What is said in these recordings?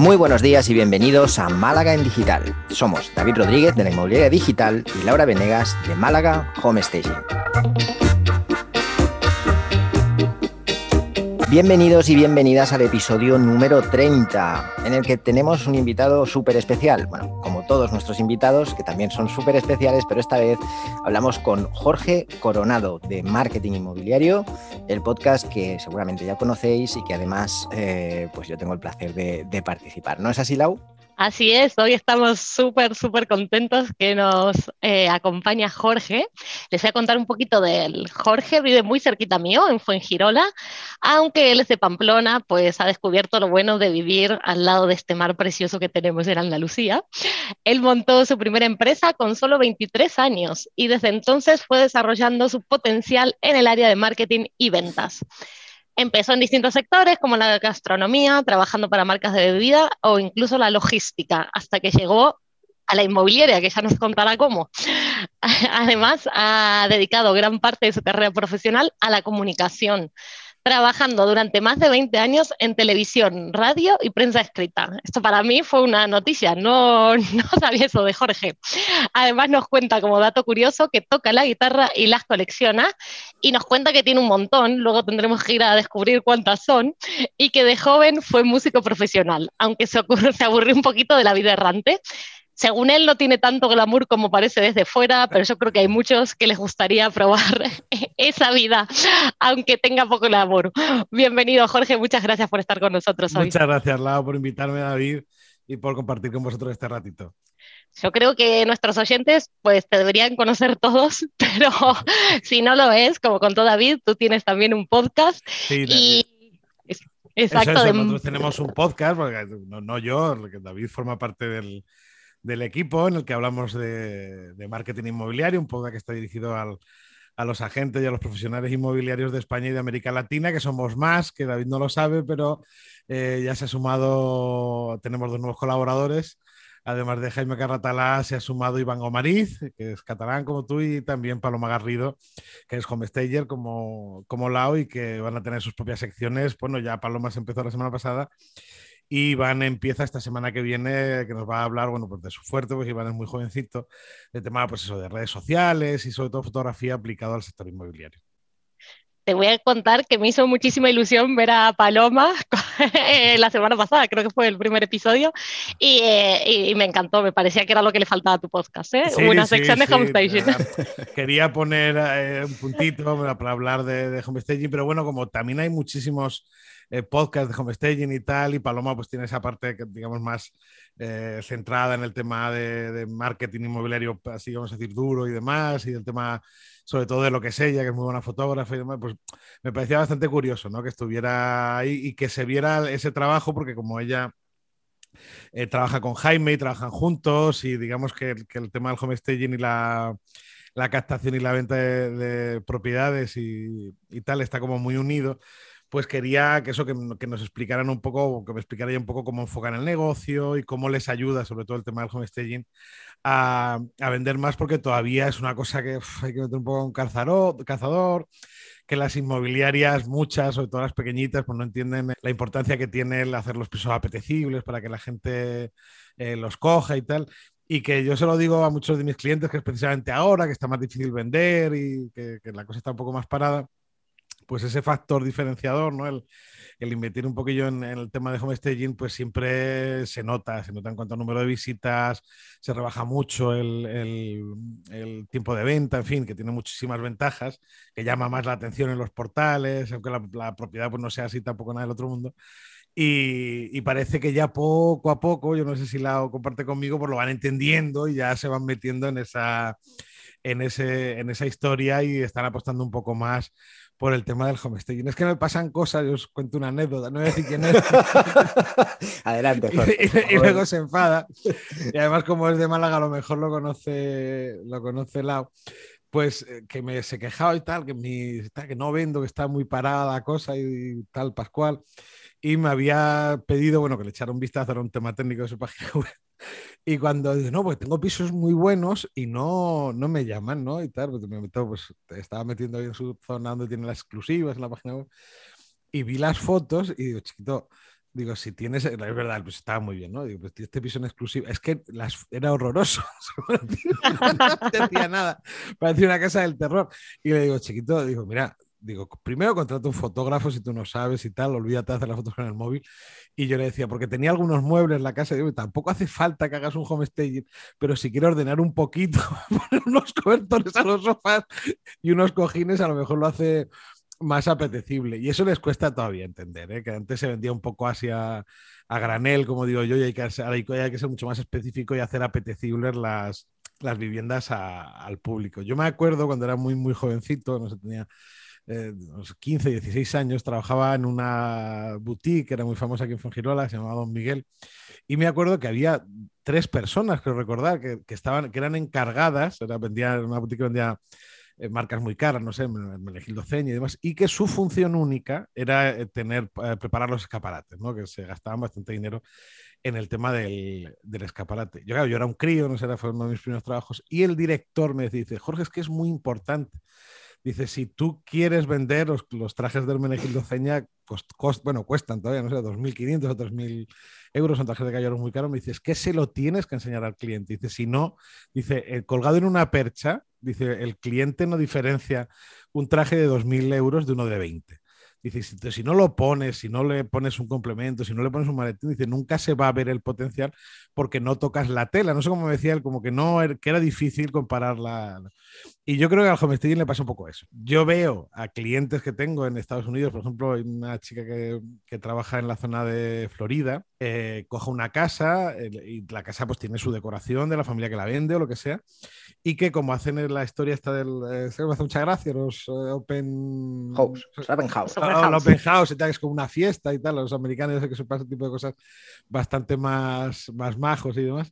Muy buenos días y bienvenidos a Málaga en Digital. Somos David Rodríguez de la Inmobiliaria Digital y Laura Venegas de Málaga Home Staging. Bienvenidos y bienvenidas al episodio número 30, en el que tenemos un invitado súper especial. Bueno, como todos nuestros invitados, que también son súper especiales, pero esta vez hablamos con Jorge Coronado de Marketing Inmobiliario, el podcast que seguramente ya conocéis y que además eh, pues yo tengo el placer de, participar. ¿No es así, Lau? Así es, hoy estamos súper, súper contentos que nos eh, acompaña Jorge. Les voy a contar un poquito de él. Jorge vive muy cerquita mío, en Fuengirola, aunque él es de Pamplona, pues ha descubierto lo bueno de vivir al lado de este mar precioso que tenemos en Andalucía. Él montó su primera empresa con solo 23 años y desde entonces fue desarrollando su potencial en el área de marketing y ventas. Empezó en distintos sectores como la gastronomía, trabajando para marcas de bebida o incluso la logística, hasta que llegó a la inmobiliaria, que ya nos contará cómo. Además, ha dedicado gran parte de su carrera profesional a la comunicación trabajando durante más de 20 años en televisión, radio y prensa escrita. Esto para mí fue una noticia, no, no sabía eso de Jorge. Además nos cuenta como dato curioso que toca la guitarra y las colecciona y nos cuenta que tiene un montón, luego tendremos que ir a descubrir cuántas son, y que de joven fue músico profesional, aunque se, ocurre, se aburrió un poquito de la vida errante según él no tiene tanto glamour como parece desde fuera, pero yo creo que hay muchos que les gustaría probar esa vida, aunque tenga poco glamour. Bienvenido, Jorge, muchas gracias por estar con nosotros hoy. Muchas gracias, Lau, por invitarme, David, y por compartir con vosotros este ratito. Yo creo que nuestros oyentes pues te deberían conocer todos, pero si no lo es, como contó David, tú tienes también un podcast sí, y... Exacto. Nosotros tenemos un podcast, porque no, no yo, David forma parte del, del equipo en el que hablamos de, marketing inmobiliario, un podcast que está dirigido a los agentes y a los profesionales inmobiliarios de España y de América Latina, que somos más, que David no lo sabe, pero eh, ya se ha sumado, tenemos dos nuevos colaboradores. Además de Jaime Carratalá, se ha sumado Iván Gomariz, que es catalán como tú, y también Paloma Garrido, que es homestager como, como Lao y que van a tener sus propias secciones. Bueno, ya Paloma se empezó la semana pasada y Iván empieza esta semana que viene, que nos va a hablar, bueno, pues de su fuerte, pues Iván es muy jovencito, de tema, pues eso, de redes sociales y sobre todo fotografía aplicado al sector inmobiliario. Te voy a contar que me hizo muchísima ilusión ver a Paloma la semana pasada, creo que fue el primer episodio, y, y, me encantó, me parecía que era lo que le faltaba a tu podcast, ¿eh? una sección de homestaging. Quería poner eh, un puntito para hablar de, de homestaging, pero bueno, como también hay muchísimos eh, podcast de homestaging y tal, y Paloma pues tiene esa parte, que, digamos, más eh, centrada en el tema de, marketing inmobiliario, así vamos a decir, duro y demás, y el tema sobre todo de lo que es ella, que es muy buena fotógrafa y demás, pues me parecía bastante curioso, ¿no? Que estuviera ahí y que se viera ese trabajo, porque como ella... Eh, trabaja con Jaime y trabajan juntos y digamos que, el tema del homestaging y la, la captación y la venta de, propiedades y, y, tal está como muy unido pues quería que eso que, nos explicaran un poco, que me explicara un poco cómo enfocan el negocio y cómo les ayuda, sobre todo el tema del homestaging, a, a vender más, porque todavía es una cosa que hay que meter un poco un cazador, cazador, que las inmobiliarias, muchas, sobre todo las pequeñitas, pues no entienden la importancia que tiene el hacer los pisos apetecibles para que la gente eh, los coja y tal. Y que yo se lo digo a muchos de mis clientes que es precisamente ahora que está más difícil vender y que, la cosa está un poco más parada, pues ese factor diferenciador, ¿no? El, el invertir un poquillo en, el tema de homestaging, pues siempre se nota, se nota en cuanto a número de visitas, se rebaja mucho el, el, tiempo de venta, en fin, que tiene muchísimas ventajas, que llama más la atención en los portales, aunque la, la propiedad pues, no sea así tampoco nada del otro mundo. Y, y, parece que ya poco a poco, yo no sé si la comparte conmigo, pues lo van entendiendo y ya se van metiendo en esa, en, ese, en esa historia y están apostando un poco más por el tema del homestaging. Es que me pasan cosas, yo os cuento una anécdota, no voy a decir quién es. Adelante, Y, luego se enfada. Y además, como es de Málaga, a lo mejor lo conoce, lo conoce Lau. Pues eh, que me se quejaba y tal, que, mi, que no vendo, que está muy parada la cosa y, tal, Pascual. Y me había pedido, bueno, que le echara un vistazo a un tema técnico de su página web. Y cuando dice, no, pues tengo pisos muy buenos y no, no me llaman, ¿no? Y tal, pues me meto, pues estaba metiendo ahí en su zona donde tiene las exclusivas en la página web. Y vi las fotos y digo, chiquito, Digo, si tienes, es verdad, pues estaba muy bien, ¿no? Digo, pues este piso en exclusivo, es que las, era horroroso, no decía nada, parecía una casa del terror. Y le digo, chiquito, digo, mira, digo, primero contrato un fotógrafo si tú no sabes y tal, olvídate de hacer las fotos con el móvil. Y yo le decía, porque tenía algunos muebles en la casa, digo, tampoco hace falta que hagas un home staging, pero si quiero ordenar un poquito, poner unos cobertores a los sofás y unos cojines, a lo mejor lo hace más apetecible. Y eso les cuesta todavía entender, ¿eh? que antes se vendía un poco así a, granel, como digo yo, y hay que, hay que ser mucho más específico y hacer apetecibles las, las viviendas al público. Yo me acuerdo cuando era muy, muy jovencito, no sé, tenía eh, 15, 16 años, trabajaba en una boutique que era muy famosa aquí en Fongirola, se llamaba Don Miguel, y me acuerdo que había tres personas, creo recordar, que, que estaban, que eran encargadas, era, vendía, una boutique que vendía eh, marcas muy caras, no sé, Menegildo Ceña y demás, y que su función única era eh, tener, eh, preparar los escaparates, ¿no? que se gastaban bastante dinero en el tema del, del escaparate. Yo, claro, yo era un crío, no sé, era fue uno de mis primeros trabajos, y el director me dice, Jorge, es que es muy importante. Dice, si tú quieres vender los, trajes del Menegildo Ceña, bueno, cuestan todavía, no sé, 2.500 o 3.000 euros, son trajes de caballeros muy caros, me dice, es que se lo tienes que enseñar al cliente. Dice, si no, dice, colgado en una percha, Dice, el cliente no diferencia un traje de 2.000 euros de uno de 20. Dice, si, no lo pones, si no le pones un complemento, si no le pones un maletín, dice, nunca se va a ver el potencial porque no tocas la tela. No sé cómo me decía él, como que no, er, que era difícil compararla. Y yo creo que al homesteading le pasa un poco eso. Yo veo a clientes que tengo en Estados Unidos, por ejemplo, una chica que, que trabaja en la zona de Florida, eh, coja una casa y la casa pues tiene su decoración de la familia que la vende o lo que sea, y que como hacen en la historia esta del... Eh, se me hace mucha gracia, los eh, Open... House, open House. Ah, open House y tal, es como una fiesta y tal, los americanos que se pasa ese tipo de cosas bastante más, más majos y demás.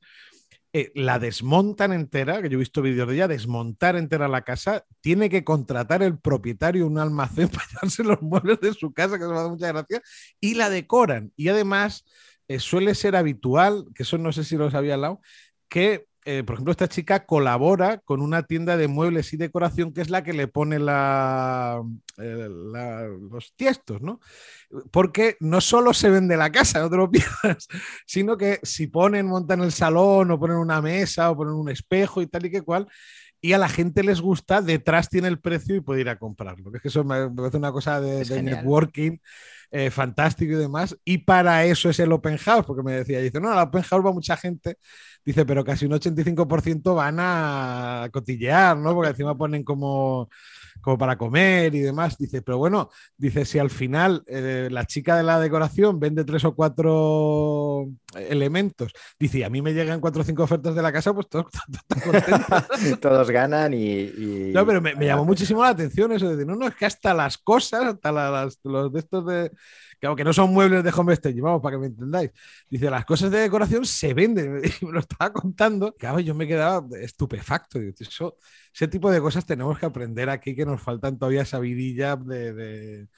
Eh, la desmontan entera, que yo he visto vídeos de ella, desmontar entera la casa, tiene que contratar el propietario un almacén para llevarse los muebles de su casa, que se me da mucha gracia, y la decoran. Y además eh, suele ser habitual, que eso no sé si lo sabía lado, que eh, por ejemplo, esta chica colabora con una tienda de muebles y decoración que es la que le pone eh, los tiestos, ¿no? Porque no solo se vende la casa, no te lo pierdas, sino que si ponen, montan el salón o ponen una mesa o ponen un espejo y tal y que cual, y a la gente les gusta, detrás tiene el precio y puede ir a comprarlo. Es que eso me parece una cosa de, de networking eh, fantástico y demás. Y para eso es el open house, porque me decía, dice, no, el open house va mucha gente, dice, pero casi un 85% van a cotillear, ¿no? Porque encima ponen como como para comer y demás. Dice, pero bueno, dice, si al final eh, la chica de la decoración vende tres o cuatro elementos, dice, a mí me llegan cuatro o cinco ofertas de la casa, pues todos, todos ganan y, No, pero me, llamó muchísimo la atención eso de decir, no, no, es que hasta las cosas, hasta las, los de estos de que aunque no son muebles de home staging, vamos, para que me entendáis. Dice, las cosas de decoración se venden. Y me lo estaba contando. Claro, yo me quedaba estupefacto. eso, ese tipo de cosas tenemos que aprender aquí, que nos faltan todavía esa de,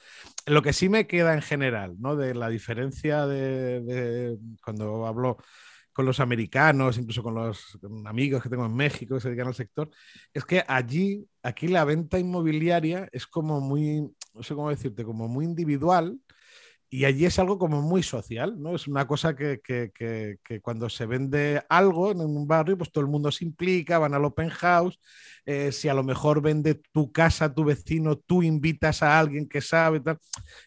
Lo que sí me queda en general, ¿no? De la diferencia de, cuando hablo con los americanos, incluso con los amigos que tengo en México que se dedican al sector, es que allí, aquí la venta inmobiliaria es como muy, no sé cómo decirte, como muy individual y allí es algo como muy social, ¿no? Es una cosa que, que, que, cuando se vende algo en un barrio, pues todo el mundo se implica, van al open house. Eh, si a lo mejor vende tu casa, tu vecino, tú invitas a alguien que sabe, tal,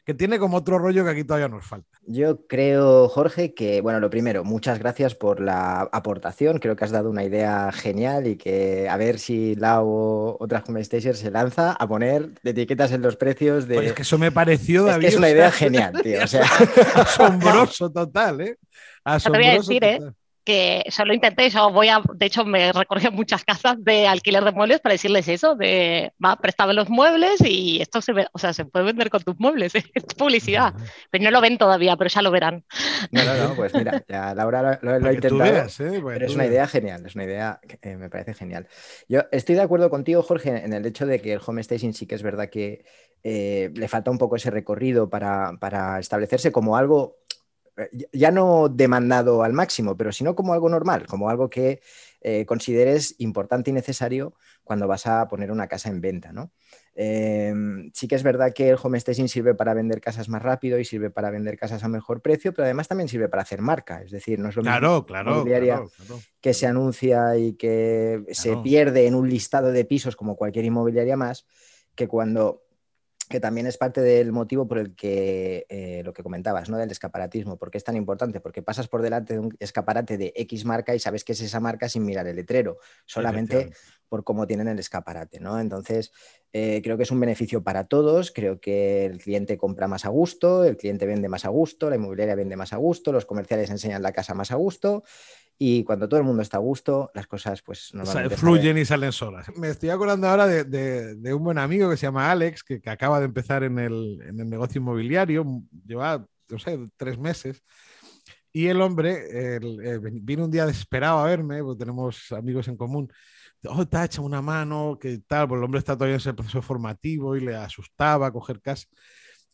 que tiene como otro rollo que aquí todavía nos falta. Yo creo, Jorge, que, bueno, lo primero, muchas gracias por la aportación. Creo que has dado una idea genial y que a ver si la o otra Home se lanza a poner etiquetas en los precios de. Pues es que eso me pareció, David. Es, que es una idea genial, tío. O sea... Asombroso total, ¿eh? Asombroso ¿eh? Que eso lo intenté, yo voy a, de hecho me recorrí muchas casas de alquiler de muebles para decirles eso, de, va, préstame los muebles y esto se ve, o sea, se puede vender con tus muebles, es publicidad, pero no lo ven todavía, pero ya lo verán. No, no, no, pues mira, ya Laura lo, ha intentado, ¿eh? pero es una idea genial, es una idea que me parece genial. Yo estoy de acuerdo contigo, Jorge, en el hecho de que el home staging sí que es verdad que eh, le falta un poco ese recorrido para, para establecerse como algo eh, ya no demandado al máximo, pero sino como algo normal, como algo que eh, consideres importante y necesario cuando vas a poner una casa en venta. ¿no? Em, sí que es verdad que el home staging sirve para vender casas más rápido y sirve para vender casas a mejor precio, pero además también sirve para hacer marca. Es decir, no es lo mismo claro, que se anuncia y que se pierde en un listado de pisos como cualquier inmobiliaria más, que cuando que también es parte del motivo por el que eh, lo que comentabas, ¿no? Del escaparatismo. ¿Por qué es tan importante? Porque pasas por delante de un escaparate de X marca y sabes que es esa marca sin mirar el letrero, solamente por cómo tienen el escaparate, ¿no? Entonces, eh, creo que es un beneficio para todos. Creo que el cliente compra más a gusto, el cliente vende más a gusto, la inmobiliaria vende más a gusto, los comerciales enseñan la casa más a gusto y cuando todo el mundo está a gusto, las cosas pues normalmente fluyen y salen solas. Me estoy acordando ahora de, un buen amigo que se llama Alex, que, acaba de empezar en el, negocio inmobiliario, lleva, no sé, tres meses. Y el hombre vino un día desesperado a verme, porque tenemos amigos en común. Oh, te ha hecho una mano, que tal, pues el hombre está todavía en ese proceso formativo y le asustaba coger casa.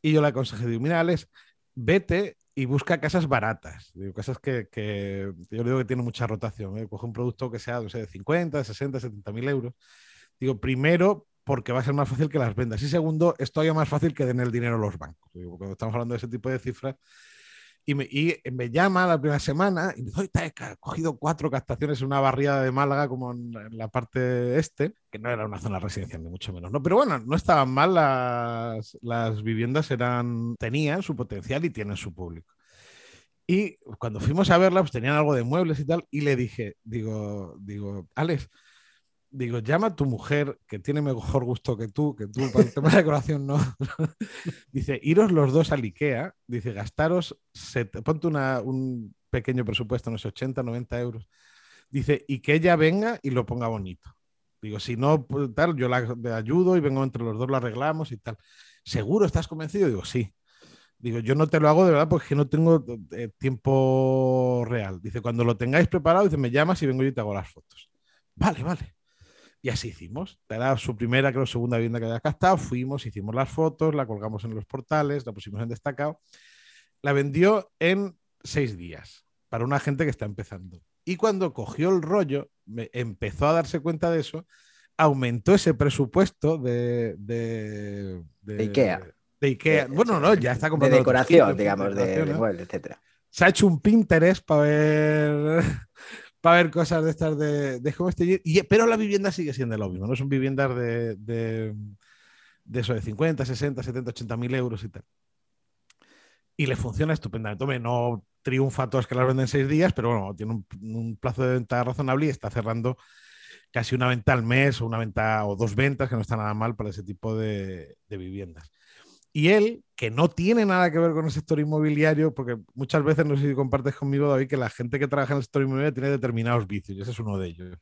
Y yo le aconsejé, digo, mira, Alex, vete y busca casas baratas, casas que, que, yo digo que tiene mucha rotación. ¿eh? Coge un producto que sea de 50, 60, 70 mil euros. Digo, primero, porque va a ser más fácil que las vendas. Y segundo, es todavía más fácil que den el dinero a los bancos. Cuando estamos hablando de ese tipo de cifras, y me, y me, llama la primera semana y me dice, he cogido cuatro captaciones en una barriada de Málaga, como en, la parte este, que no era una zona residencial, ni mucho menos, ¿no? Pero bueno, no estaban mal las, las viviendas, eran, tenían su potencial y tienen su público. Y cuando fuimos a verla, pues tenían algo de muebles y tal, y le dije, digo, digo, Alex, digo, llama a tu mujer que tiene mejor gusto que tú, que tú para el tema de decoración no. dice, iros los dos al IKEA, dice, gastaros, ponte un pequeño presupuesto, unos 80, 90 euros. Dice, y que ella venga y lo ponga bonito. Digo, si no, pues, tal, yo la, ayudo y vengo entre los dos, lo arreglamos y tal. ¿Seguro estás convencido? Digo, sí. Digo, yo no te lo hago de verdad porque no tengo eh, tiempo real. Dice, cuando lo tengáis preparado, dice, me llamas y vengo yo y te hago las fotos. Vale, vale. Y así hicimos. Era su primera, creo, segunda vivienda que había captado. Fuimos, hicimos las fotos, la colgamos en los portales, la pusimos en destacado. La vendió en seis días para una gente que está empezando. Y cuando cogió el rollo, empezó a darse cuenta de eso, aumentó ese presupuesto de, de, Ikea. De Ikea. bueno, no, ya está comprando. De decoración, digamos, de, de muebles, etcétera. Se ha hecho un Pinterest para ver para ver cosas de estas de, de este y, pero la vivienda sigue siendo lo mismo, no son viviendas de, de, de eso de 50, 60, 70, 80 mil euros y tal. Y le funciona estupendamente. No triunfa a todas que las venden en seis días, pero bueno, tiene un, plazo de venta razonable y está cerrando casi una venta al mes o una venta o dos ventas, que no está nada mal para ese tipo de, de viviendas. Y él, que no tiene nada que ver con el sector inmobiliario, porque muchas veces, no sé si compartes conmigo, David, que la gente que trabaja en el sector inmobiliario tiene determinados vicios, y ese es uno de ellos.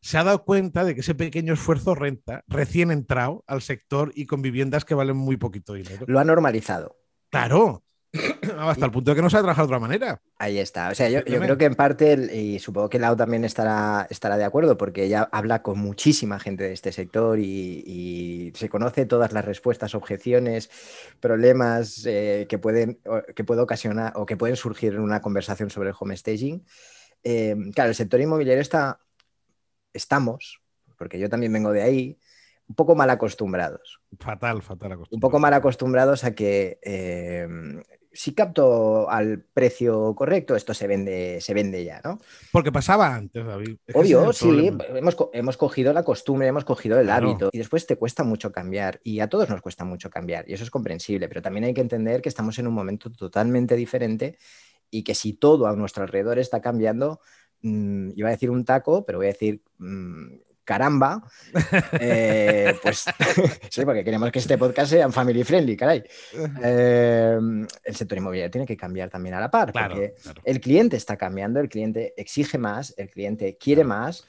Se ha dado cuenta de que ese pequeño esfuerzo renta, recién entrado al sector y con viviendas que valen muy poquito dinero. Lo ha normalizado. Claro, hasta el punto de que no se ha trabajado de otra manera. Ahí está. O sea, yo, creo que en parte, y supongo que Lau también estará, estará de acuerdo, porque ella habla con muchísima gente de este sector y, se conoce todas las respuestas, objeciones, problemas eh, que, pueden, que puede ocasionar o que pueden surgir en una conversación sobre el home staging. Eh, claro, el sector inmobiliario está, estamos, porque yo también vengo de ahí, un poco mal acostumbrados. Fatal, fatal acostumbrados. Un poco mal acostumbrados a que eh, si capto al precio correcto, esto se vende, se vende ya, ¿no? Porque pasaba antes, David. Obvio, sí, hemos, cogido la costumbre, hemos cogido el hábito y después te cuesta mucho cambiar y a todos nos cuesta mucho cambiar y eso es comprensible, pero también hay que entender que estamos en un momento totalmente diferente y que si todo a nuestro alrededor está cambiando, mm, iba a decir un taco, pero voy a decir... Mm, caramba, eh, pues sí, porque queremos que este podcast sea family friendly, caray. Eh, el sector inmobiliario tiene que cambiar también a la par, porque el cliente está cambiando, el cliente exige más, el cliente quiere más.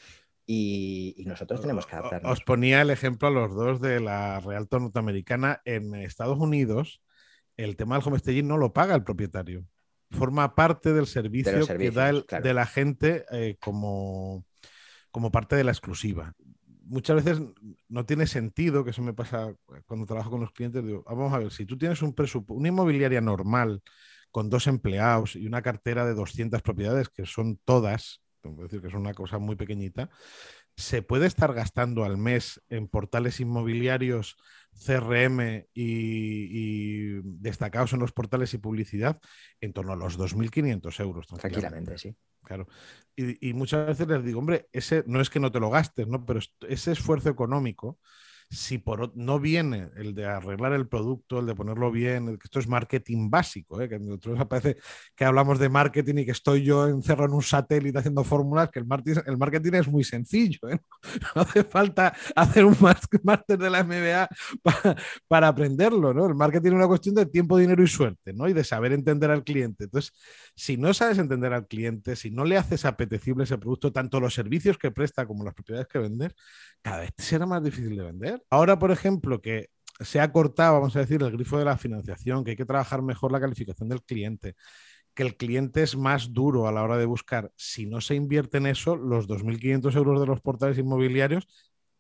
Y, nosotros tenemos que adaptarnos. Os ponía el ejemplo a los dos de la Realtor norteamericana. En Estados Unidos, el tema del homestaging no lo paga el propietario. Forma parte del servicio que da el, de la gente eh, como, como parte de la exclusiva. Muchas veces no tiene sentido, que eso me pasa cuando trabajo con los clientes, digo, ah, vamos a ver, si tú tienes un presupuesto, una inmobiliaria normal con dos empleados y una cartera de 200 propiedades, que son todas, es decir, que es una cosa muy pequeñita, se puede estar gastando al mes en portales inmobiliarios CRM y, destacados en los portales y publicidad en torno a los 2.500 euros. Tranquilamente, sí. Claro. Y, y, muchas veces les digo, hombre, ese no es que no te lo gastes, ¿no? Pero ese esfuerzo económico si por, no viene el de arreglar el producto, el de ponerlo bien, que esto es marketing básico, ¿eh? que nosotros parece que hablamos de marketing y que estoy yo encerrado en un satélite haciendo fórmulas, que el marketing, el marketing es muy sencillo, ¿eh? no hace falta hacer un máster de la MBA para, aprenderlo, ¿no? El marketing es una cuestión de tiempo, dinero y suerte, ¿no? Y de saber entender al cliente. Entonces, si no sabes entender al cliente, si no le haces apetecible ese producto, tanto los servicios que presta como las propiedades que vender, cada vez será más difícil de vender. Ahora, por ejemplo, que se ha cortado, vamos a decir, el grifo de la financiación, que hay que trabajar mejor la calificación del cliente, que el cliente es más duro a la hora de buscar. Si no se invierte en eso, los 2.500 euros de los portales inmobiliarios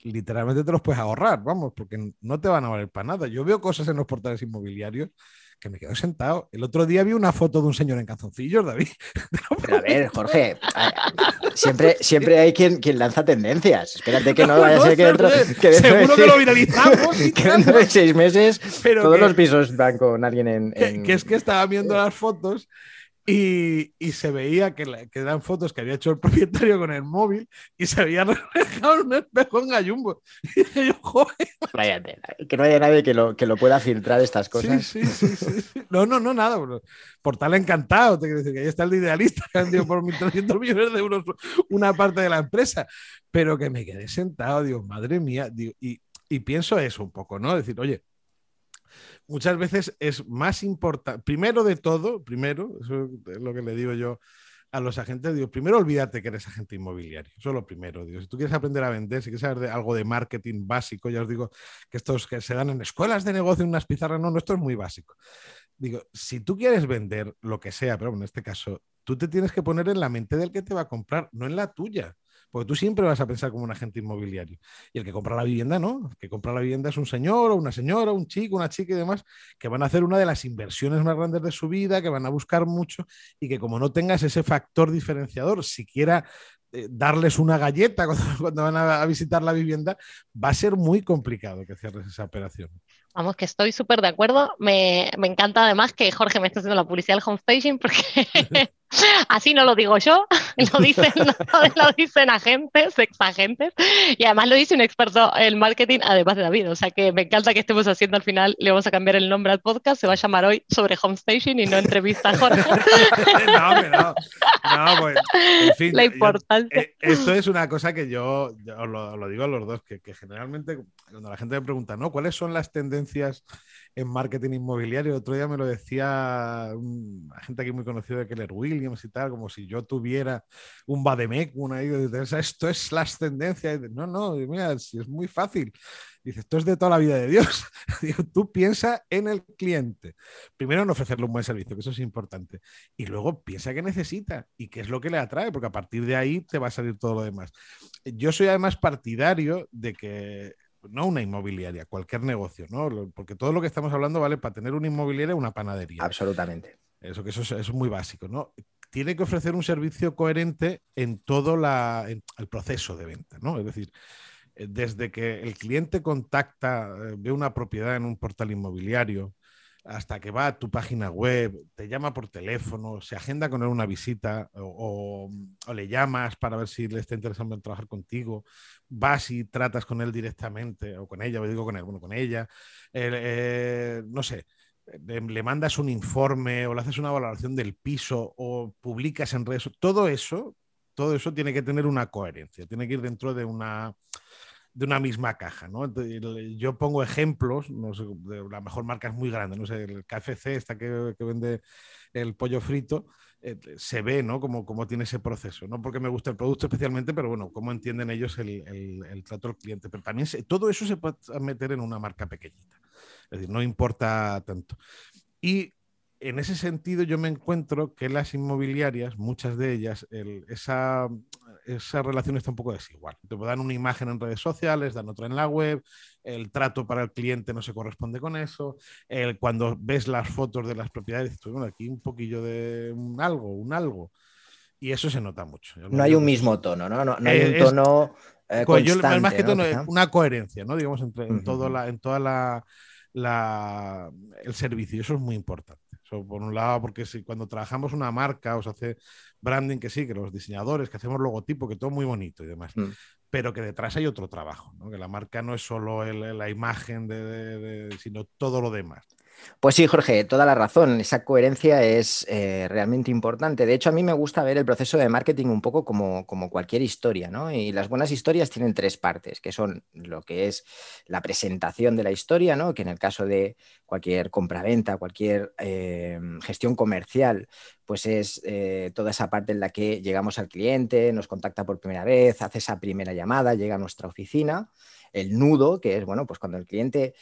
literalmente te los puedes ahorrar, vamos, porque no te van a valer para nada. Yo veo cosas en los portales inmobiliarios que me quedo sentado. El otro día vi una foto de un señor en calzoncillos, David. Pero a ver, Jorge, siempre, siempre hay quien, quien lanza tendencias. Espérate que no, vaya a ser que dentro, que Seguro que lo viralizamos. que dentro de seis meses todos los pisos van con alguien en, en... Que, es que estaba viendo las fotos y, se veía que, eran fotos que había hecho el propietario con el móvil y se había reflejado un espejo en gallumbo. Y dije yo, joder. que no haya nadie que lo, que lo pueda filtrar estas cosas. Sí, sí, sí. sí, No, no, no, nada. Por tal encantado. Te quiero decir que ahí está el idealista que han dio por 1.300 millones de euros una parte de la empresa. Pero que me quedé sentado, digo, madre mía. y, y pienso eso un poco, ¿no? Decir, oye, muchas veces es más importante, primero de todo, primero, eso es lo que le digo yo a los agentes, digo, primero olvídate que eres agente inmobiliario, eso es lo primero, digo, si tú quieres aprender a vender, si quieres saber algo de marketing básico, ya os digo que estos que se dan en escuelas de negocio, unas pizarras, no, no, esto es muy básico. Digo, si tú quieres vender lo que sea, pero en este caso, tú te tienes que poner en la mente del que te va a comprar, no en la tuya. Porque tú siempre vas a pensar como un agente inmobiliario. Y el que compra la vivienda, no. El que compra la vivienda es un señor o una señora, un chico, una chica y demás, que van a hacer una de las inversiones más grandes de su vida, que van a buscar mucho y que como no tengas ese factor diferenciador, siquiera eh, darles una galleta cuando, van a, visitar la vivienda, va a ser muy complicado que cierres esa operación. Vamos, que estoy súper de acuerdo. Me, me, encanta además que Jorge me esté haciendo la publicidad del homestaging porque Así no lo digo yo, lo dicen, lo dicen agentes, exagentes, y además lo dice un experto en marketing, además de David. O sea que me encanta que estemos haciendo al final, le vamos a cambiar el nombre al podcast, se va a llamar hoy sobre Homestation y no entrevista a Jorge. no, no, no, pues, en fin. La importancia. Eh, esto es una cosa que yo, lo, lo, digo a los dos, que, que generalmente cuando la gente me pregunta, ¿no? ¿Cuáles son las tendencias en marketing inmobiliario. Otro día me lo decía un gente aquí muy conocido de Keller Williams y tal, como si yo tuviera un Bademec, una esto es las tendencias. No, no, mira, si es muy fácil. Dice, esto es de toda la vida de Dios. tú piensa en el cliente. Primero en ofrecerle un buen servicio, que eso es importante. Y luego piensa qué necesita y qué es lo que le atrae, porque a partir de ahí te va a salir todo lo demás. Yo soy además partidario de que no una inmobiliaria, cualquier negocio, ¿no? Porque todo lo que estamos hablando vale para tener una inmobiliaria una panadería. Absolutamente. Eso que eso es, muy básico, ¿no? Tiene que ofrecer un servicio coherente en todo la, el proceso de venta, ¿no? Es decir, eh, desde que el cliente contacta, eh, ve una propiedad en un portal inmobiliario, hasta que va a tu página web, te llama por teléfono, se agenda con él una visita o, le llamas para ver si le está interesando trabajar contigo, vas y tratas con él directamente o con ella, o digo con él, bueno, con ella, eh, no sé, le, mandas un informe o le haces una valoración del piso o publicas en redes, todo eso, todo eso tiene que tener una coherencia, tiene que ir dentro de una de una misma caja. ¿no? Yo pongo ejemplos, no sé, de la mejor marca es muy grande, no sé, el KFC, esta que, vende el pollo frito, eh, se ve ¿no? Como, como, tiene ese proceso. No porque me guste el producto especialmente, pero bueno, cómo entienden ellos el, el, trato al cliente. Pero también todo eso se puede meter en una marca pequeñita. Es decir, no importa tanto. Y en ese sentido yo me encuentro que las inmobiliarias, muchas de ellas, esa, esa relación está un poco desigual. Te dan una imagen en redes sociales, dan otra en la web, el trato para el cliente no se corresponde con eso, cuando ves las fotos de las propiedades, bueno, aquí un poquillo de un algo, un algo. Y eso se nota mucho. No hay un mismo tono, ¿no? No, hay un tono eh, constante, más que tono, una coherencia, ¿no? Digamos, entre, en, todo la, en toda la, la, el servicio. Eso es muy importante. Por un lado, porque si cuando trabajamos una marca o se hace branding, que sí, que los diseñadores, que hacemos logotipo, que todo muy bonito y demás. Mm. Pero que detrás hay otro trabajo, ¿no? que la marca no es solo la imagen, de, sino todo lo demás. Pues sí, Jorge, toda la razón. Esa coherencia es eh, realmente importante. De hecho, a mí me gusta ver el proceso de marketing un poco como, como, cualquier historia, ¿no? Y las buenas historias tienen tres partes, que son lo que es la presentación de la historia, ¿no? Que en el caso de cualquier compraventa, cualquier eh, gestión comercial, pues es eh, toda esa parte en la que llegamos al cliente, nos contacta por primera vez, hace esa primera llamada, llega a nuestra oficina. El nudo, que es, bueno, pues cuando el cliente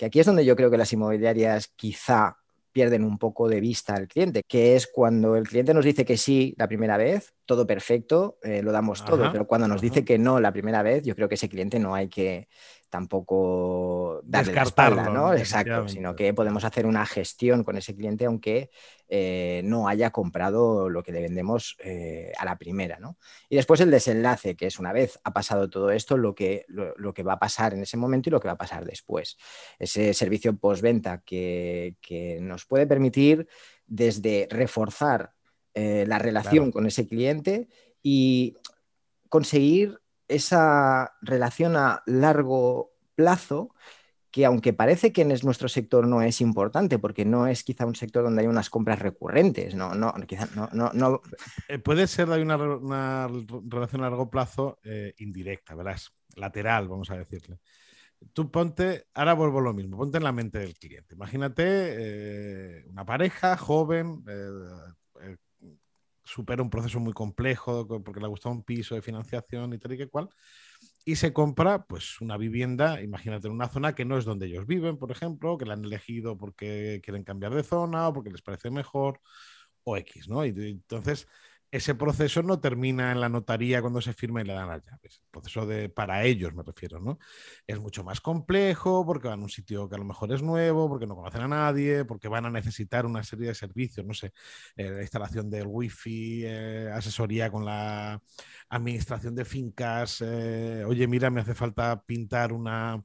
que aquí es donde yo creo que las inmobiliarias quizá pierden un poco de vista al cliente, que es cuando el cliente nos dice que sí la primera vez, todo perfecto, eh, lo damos todo, pero cuando nos dice que no la primera vez, yo creo que ese cliente no hay que tampoco darle la espalda, ¿no? Exacto, sino que podemos hacer una gestión con ese cliente aunque eh, no haya comprado lo que le vendemos eh, a la primera, ¿no? Y después el desenlace, que es una vez ha pasado todo esto, lo que, lo, que va a pasar en ese momento y lo que va a pasar después. Ese servicio postventa que, que nos puede permitir desde reforzar eh, la relación con ese cliente y conseguir esa relación a largo plazo que aunque parece que en nuestro sector no es importante, porque no es quizá un sector donde hay unas compras recurrentes, no, no, quizá no, no, eh, Puede ser de una, una, relación a largo plazo eh, indirecta, verás, lateral, vamos a decirle. Tú ponte, ahora vuelvo a lo mismo, ponte en la mente del cliente. Imagínate eh, una pareja joven, supera un proceso muy complejo porque le ha gustado un piso de financiación y tal y que cual, y se compra pues una vivienda, imagínate, en una zona que no es donde ellos viven, por ejemplo, que la han elegido porque quieren cambiar de zona o porque les parece mejor o X, ¿no? Y, entonces ese proceso no termina en la notaría cuando se firma y le dan las llaves. El proceso de, para ellos me refiero, ¿no? Es mucho más complejo porque van a un sitio que a lo mejor es nuevo, porque no conocen a nadie, porque van a necesitar una serie de servicios, no sé, eh, la instalación del wifi, eh, asesoría con la administración de fincas, eh, oye, mira, me hace falta pintar una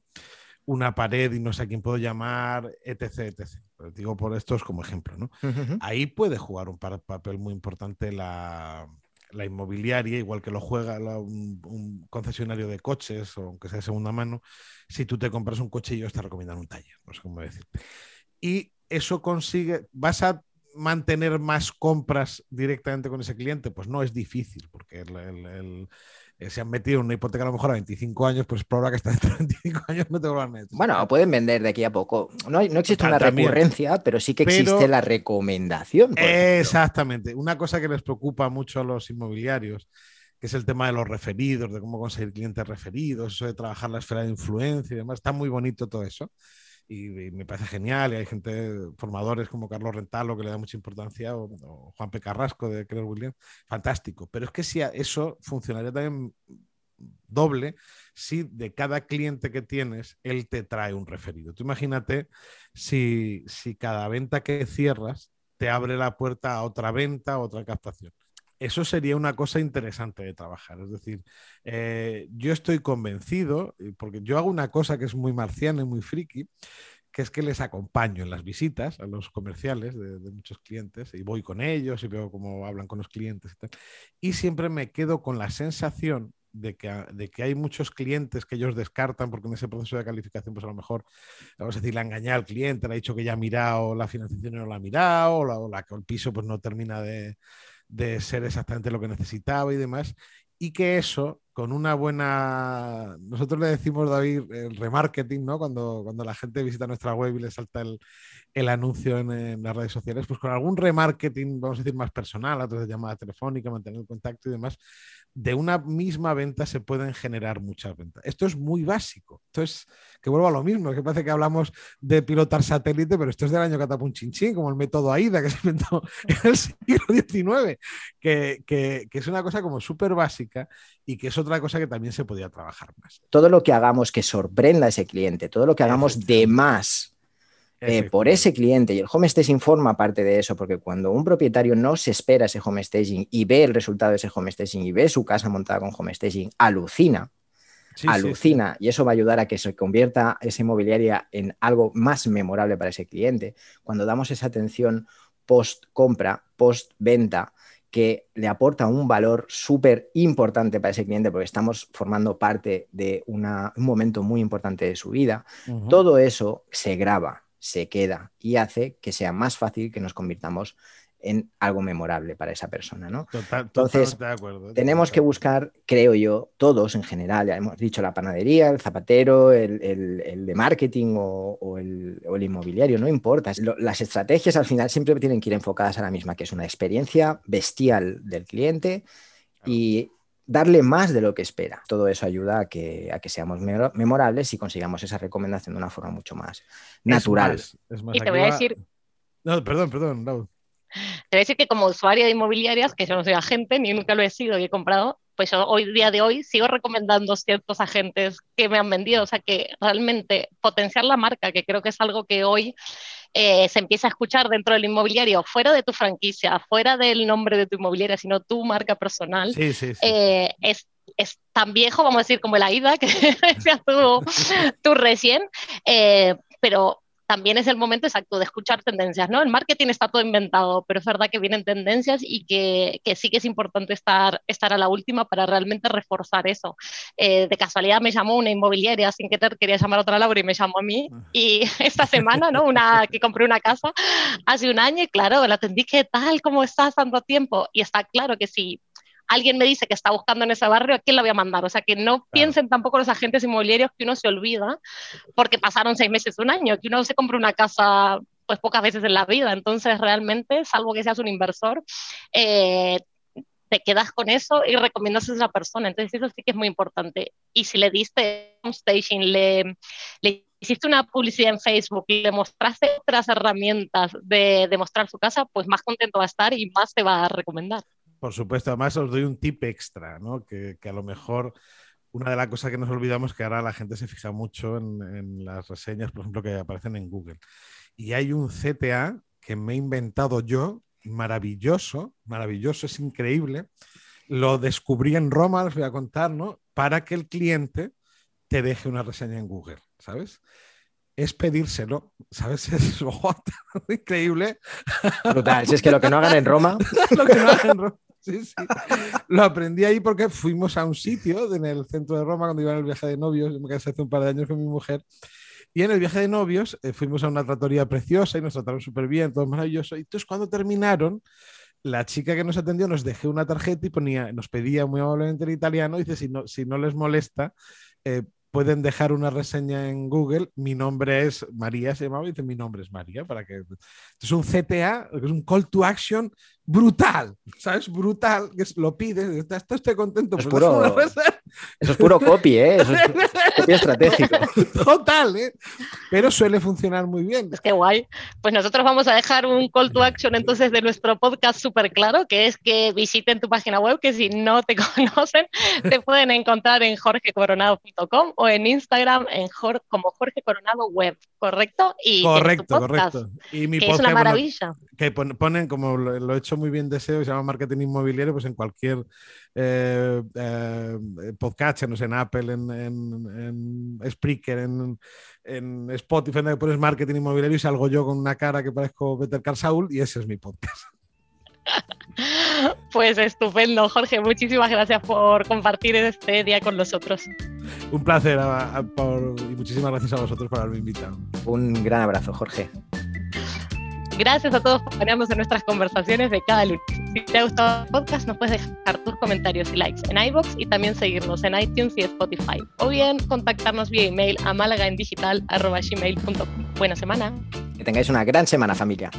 una pared y no sé a quién puedo llamar, etc. etc. digo por estos como ejemplo. ¿no? Ahí puede jugar un papel muy importante la, inmobiliaria, igual que lo juega un, concesionario de coches o aunque sea de segunda mano. Si tú te compras un coche, yo te recomiendan un taller, no sé cómo decirte. Y eso consigue, vas a mantener más compras directamente con ese cliente, pues no es difícil, porque el eh, se han metido en una hipoteca a lo mejor a 25 años, pues es probable que hasta dentro de 25 años no te vuelvan a meter. Bueno, pueden vender de aquí a poco. No, no existe una recurrencia, pero sí que existe la recomendación. Exactamente. Una cosa que les preocupa mucho a los inmobiliarios, que es el tema de los referidos, de cómo conseguir clientes referidos, eso de trabajar la esfera de influencia y demás. Está muy bonito todo eso y, me parece genial. Y hay gente, formadores como Carlos Rentalo, que le da mucha importancia, o, Juan P. Carrasco de Keller Williams, fantástico. Pero es que si eso funcionaría también doble si de cada cliente que tienes, él te trae un referido. Tú imagínate si, si cada venta que cierras te abre la puerta a otra venta, a otra captación eso sería una cosa interesante de trabajar. Es decir, eh, yo estoy convencido, porque yo hago una cosa que es muy marciana y muy friki, que es que les acompaño en las visitas a los comerciales de, muchos clientes y voy con ellos y veo cómo hablan con los clientes y tal. Y siempre me quedo con la sensación de que, de que, hay muchos clientes que ellos descartan porque en ese proceso de calificación, pues a lo mejor, vamos a decir, le ha engañado al cliente, le ha dicho que ya ha mirado la financiación y no la ha mirado, o, la, o el piso pues no termina de, de ser exactamente lo que necesitaba y demás, y que eso, con una buena, nosotros le decimos, David, el remarketing, ¿no? Cuando, cuando la gente visita nuestra web y le salta el, el anuncio en, las redes sociales, pues con algún remarketing, vamos a decir, más personal, a través de llamada telefónica, mantener el contacto y demás, de una misma venta se pueden generar muchas ventas. Esto es muy básico. Esto es, que vuelvo a lo mismo, que parece que hablamos de pilotar satélite, pero esto es del año Catapun Chinchín, como el método AIDA que se inventó en el siglo XIX, que, que, que es una cosa como súper básica y que es otra cosa que también se podía trabajar más. Todo lo que hagamos que sorprenda a ese cliente, todo lo que hagamos de más eh, por ese cliente y el home staging forma parte de eso, porque cuando un propietario no se espera ese home staging y ve el resultado de ese home staging y ve su casa montada con home staging, alucina, alucina y eso va a ayudar a que se convierta esa inmobiliaria en algo más memorable para ese cliente. Cuando damos esa atención post compra, post venta, que le aporta un valor súper importante para ese cliente porque estamos formando parte de un momento muy importante de su vida, todo eso se graba se queda y hace que sea más fácil que nos convirtamos en algo memorable para esa persona, ¿no? Entonces, tenemos que buscar, creo yo, todos en general, ya hemos dicho la panadería, el zapatero, el, de marketing o, el, inmobiliario, no importa. las estrategias al final siempre tienen que ir enfocadas a la misma, que es una experiencia bestial del cliente y darle más de lo que espera. Todo eso ayuda a que, a que seamos memorables y consigamos esa recomendación de una forma mucho más natural. y te voy a decir... No, perdón, perdón, Te voy a decir que como usuaria de inmobiliarias, que yo no soy agente, ni nunca lo he sido y he comprado, pues yo hoy día de hoy sigo recomendando ciertos agentes que me han vendido, o sea que realmente potenciar la marca, que creo que es algo que hoy eh, se empieza a escuchar dentro del inmobiliario, fuera de tu franquicia, fuera del nombre de tu inmobiliaria, sino tu marca personal, eh, es, es, tan viejo, vamos a decir, como la ida que decías tú, tú recién, eh, pero también es el momento exacto de escuchar tendencias, ¿no? El marketing está todo inventado, pero es verdad que vienen tendencias y que, que sí que es importante estar, estar a la última para realmente reforzar eso. Eh, de casualidad me llamó una inmobiliaria sin que te quería llamar a otra Laura y me llamó a mí. Ah. Y esta semana, ¿no? Una que compré una casa hace un año y claro, la atendí, ¿qué tal? ¿Cómo estás? Tanto tiempo. Y está claro que sí alguien me dice que está buscando en ese barrio, ¿a quién la voy a mandar? O sea, que no piensen tampoco los agentes inmobiliarios que uno se olvida porque pasaron seis meses, un año, que uno se compra una casa pues pocas veces en la vida. Entonces, realmente, salvo que seas un inversor, eh, te quedas con eso y recomiendas a esa persona. Entonces, eso sí que es muy importante. Y si le diste un staging, le, le hiciste una publicidad en Facebook le mostraste otras herramientas de, de mostrar su casa, pues más contento va a estar y más te va a recomendar. Por supuesto, además os doy un tip extra, ¿no? Que, a lo mejor una de las cosas que nos olvidamos es que ahora la gente se fija mucho en, las reseñas, por ejemplo, que aparecen en Google. Y hay un CTA que me he inventado yo, maravilloso, maravilloso, es increíble. Lo descubrí en Roma, les voy a contar, ¿no? Para que el cliente te deje una reseña en Google, ¿sabes? es pedírselo, ¿sabes? Es increíble. Brutal, si es que lo que no hagan en Roma. lo que no hagan en Roma. Sí, sí. Lo aprendí ahí porque fuimos a un sitio en el centro de Roma cuando iba en el viaje de novios, me casé hace un par de años con mi mujer. Y en el viaje de novios eh, fuimos a una tratoría preciosa y nos trataron súper bien, todo maravilloso. Y entonces cuando terminaron, la chica que nos atendió nos dejó una tarjeta y ponía, nos pedía muy amablemente en italiano, dice, si no, si no les molesta, eh, pueden dejar una reseña en Google. Mi nombre es María, se llamaba, y dice mi nombre es María, para que... Es un CTA, es un call to action brutal, ¿sabes? Brutal, que lo pides, estoy contento. Es puro, eso es puro copy, ¿eh? Eso es copy estratégico. Total, ¿eh? Pero suele funcionar muy bien. Es que guay. Pues nosotros vamos a dejar un call to action entonces de nuestro podcast súper claro, que es que visiten tu página web, que si no te conocen, te pueden encontrar en jorgecoronado.com o en Instagram en como Jorge Coronado Web, ¿correcto? Y correcto, correcto. Y mi que es una maravilla. que ponen, como lo he hecho muy bien deseo, se llama marketing inmobiliario, pues en cualquier eh, eh, podcast, no sé, en Apple, en, en, en Spreaker, en, en Spotify, donde pones marketing inmobiliario y salgo yo con una cara que parezco Peter Carl Saul y ese es mi podcast. Pues estupendo, Jorge. Muchísimas gracias por compartir este día con nosotros. Un placer y muchísimas gracias a vosotros por haberme invitado. Un gran abrazo, Jorge. Gracias a todos por acompañarnos en nuestras conversaciones de cada lunes. Si te ha gustado el podcast, nos puedes dejar tus comentarios y likes en iBox y también seguirnos en iTunes y Spotify. O bien contactarnos vía email a malagaendigital.gmail.com. Buena semana. Que tengáis una gran semana, familia.